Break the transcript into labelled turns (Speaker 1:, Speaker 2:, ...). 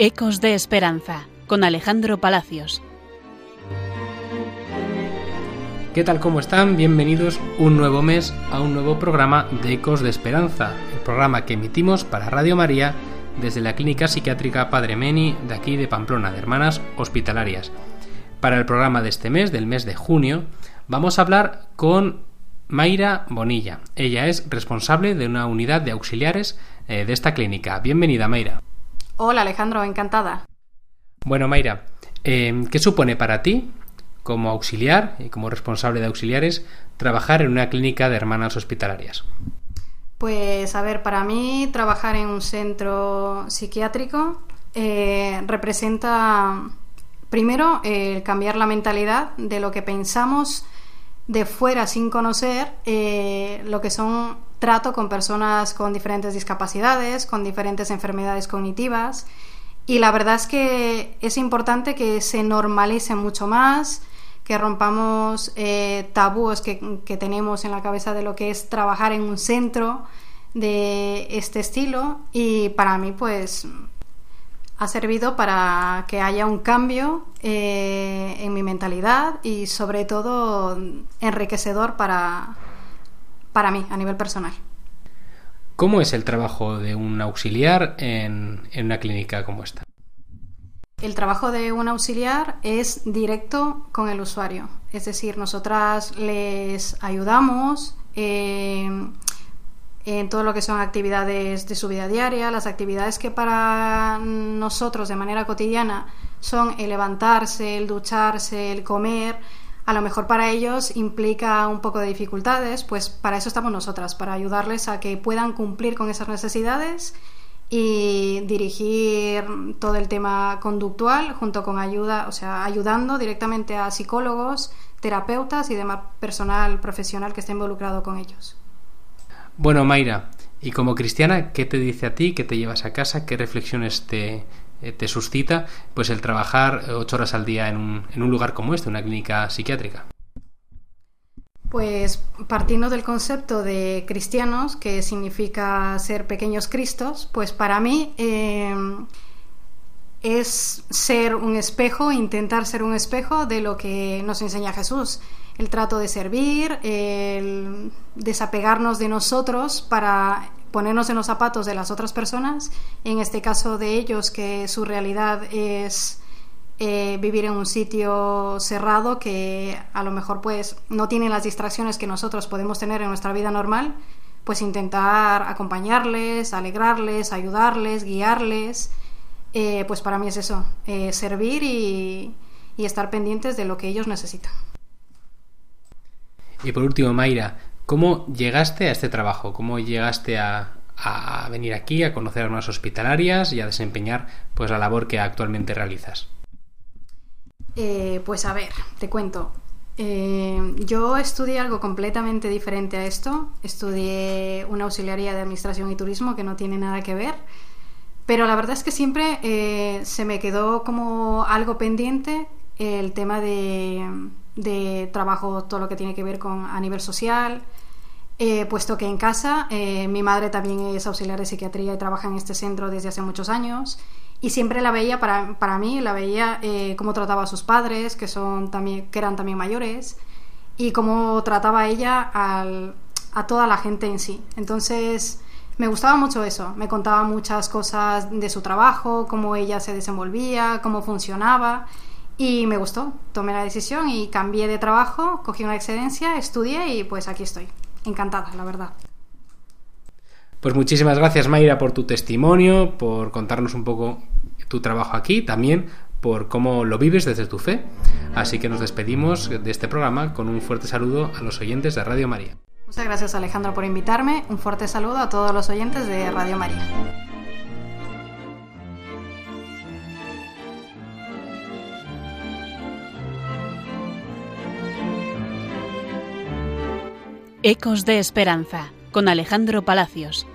Speaker 1: Ecos de Esperanza con Alejandro Palacios.
Speaker 2: ¿Qué tal? ¿Cómo están? Bienvenidos un nuevo mes a un nuevo programa de Ecos de Esperanza, el programa que emitimos para Radio María desde la Clínica Psiquiátrica Padre Meni de aquí de Pamplona, de Hermanas Hospitalarias. Para el programa de este mes, del mes de junio, vamos a hablar con Mayra Bonilla. Ella es responsable de una unidad de auxiliares eh, de esta clínica. Bienvenida, Mayra.
Speaker 3: Hola Alejandro, encantada.
Speaker 2: Bueno, Mayra, eh, ¿qué supone para ti, como auxiliar y como responsable de auxiliares, trabajar en una clínica de hermanas hospitalarias?
Speaker 3: Pues a ver, para mí trabajar en un centro psiquiátrico eh, representa primero el cambiar la mentalidad de lo que pensamos de fuera sin conocer eh, lo que son trato con personas con diferentes discapacidades, con diferentes enfermedades cognitivas. Y la verdad es que es importante que se normalice mucho más, que rompamos eh, tabúes que, tenemos en la cabeza de lo que es trabajar en un centro de este estilo. Y para mí, pues, ha servido para que haya un cambio eh, en mi mentalidad y sobre todo enriquecedor para, para mí a nivel personal.
Speaker 2: ¿Cómo es el trabajo de un auxiliar en, en, una clínica como esta?
Speaker 3: El trabajo de un auxiliar es directo con el usuario, es decir, nosotras les ayudamos eh, en todo lo que son actividades de su vida diaria, las actividades que para nosotros de manera cotidiana son el levantarse, el ducharse, el comer, a lo mejor para ellos implica un poco de dificultades, pues para eso estamos nosotras, para ayudarles a que puedan cumplir con esas necesidades y dirigir todo el tema conductual junto con ayuda, o sea, ayudando directamente a psicólogos, terapeutas y demás personal profesional que esté involucrado con ellos.
Speaker 2: Bueno, Mayra, y como cristiana, ¿qué te dice a ti? ¿Qué te llevas a casa? ¿Qué reflexiones te, te suscita pues el trabajar ocho horas al día en un, en un lugar como este, una clínica psiquiátrica?
Speaker 3: Pues partiendo del concepto de cristianos, que significa ser pequeños cristos, pues para mí eh, es ser un espejo, intentar ser un espejo de lo que nos enseña Jesús. El trato de servir, el desapegarnos de nosotros para ponernos en los zapatos de las otras personas, en este caso de ellos que su realidad es eh, vivir en un sitio cerrado que a lo mejor pues no tienen las distracciones que nosotros podemos tener en nuestra vida normal, pues intentar acompañarles, alegrarles, ayudarles, guiarles, eh, pues para mí es eso, eh, servir y, y estar pendientes de lo que ellos necesitan.
Speaker 2: Y por último, Mayra, ¿Cómo llegaste a este trabajo? ¿Cómo llegaste a, venir aquí, a conocer a unas hospitalarias y a desempeñar pues la labor que actualmente realizas?
Speaker 3: Eh, pues a ver, te cuento. Eh, yo estudié algo completamente diferente a esto. Estudié una auxiliaría de administración y turismo que no tiene nada que ver. Pero la verdad es que siempre eh, se me quedó como algo pendiente el tema de, de trabajo, todo lo que tiene que ver con a nivel social, eh, puesto que en casa eh, mi madre también es auxiliar de psiquiatría y trabaja en este centro desde hace muchos años. Y siempre la veía para, para mí la veía eh, cómo trataba a sus padres que son también que eran también mayores y cómo trataba ella al, a toda la gente en sí. Entonces me gustaba mucho eso. Me contaba muchas cosas de su trabajo cómo ella se desenvolvía cómo funcionaba y me gustó. Tomé la decisión y cambié de trabajo cogí una excedencia estudié y pues aquí estoy encantada, la verdad.
Speaker 2: Pues muchísimas gracias Mayra por tu testimonio, por contarnos un poco tu trabajo aquí, también por cómo lo vives desde tu fe. Así que nos despedimos de este programa con un fuerte saludo a los oyentes de Radio María.
Speaker 3: Muchas gracias Alejandro por invitarme, un fuerte saludo a todos los oyentes de Radio María.
Speaker 1: Ecos de Esperanza con Alejandro Palacios.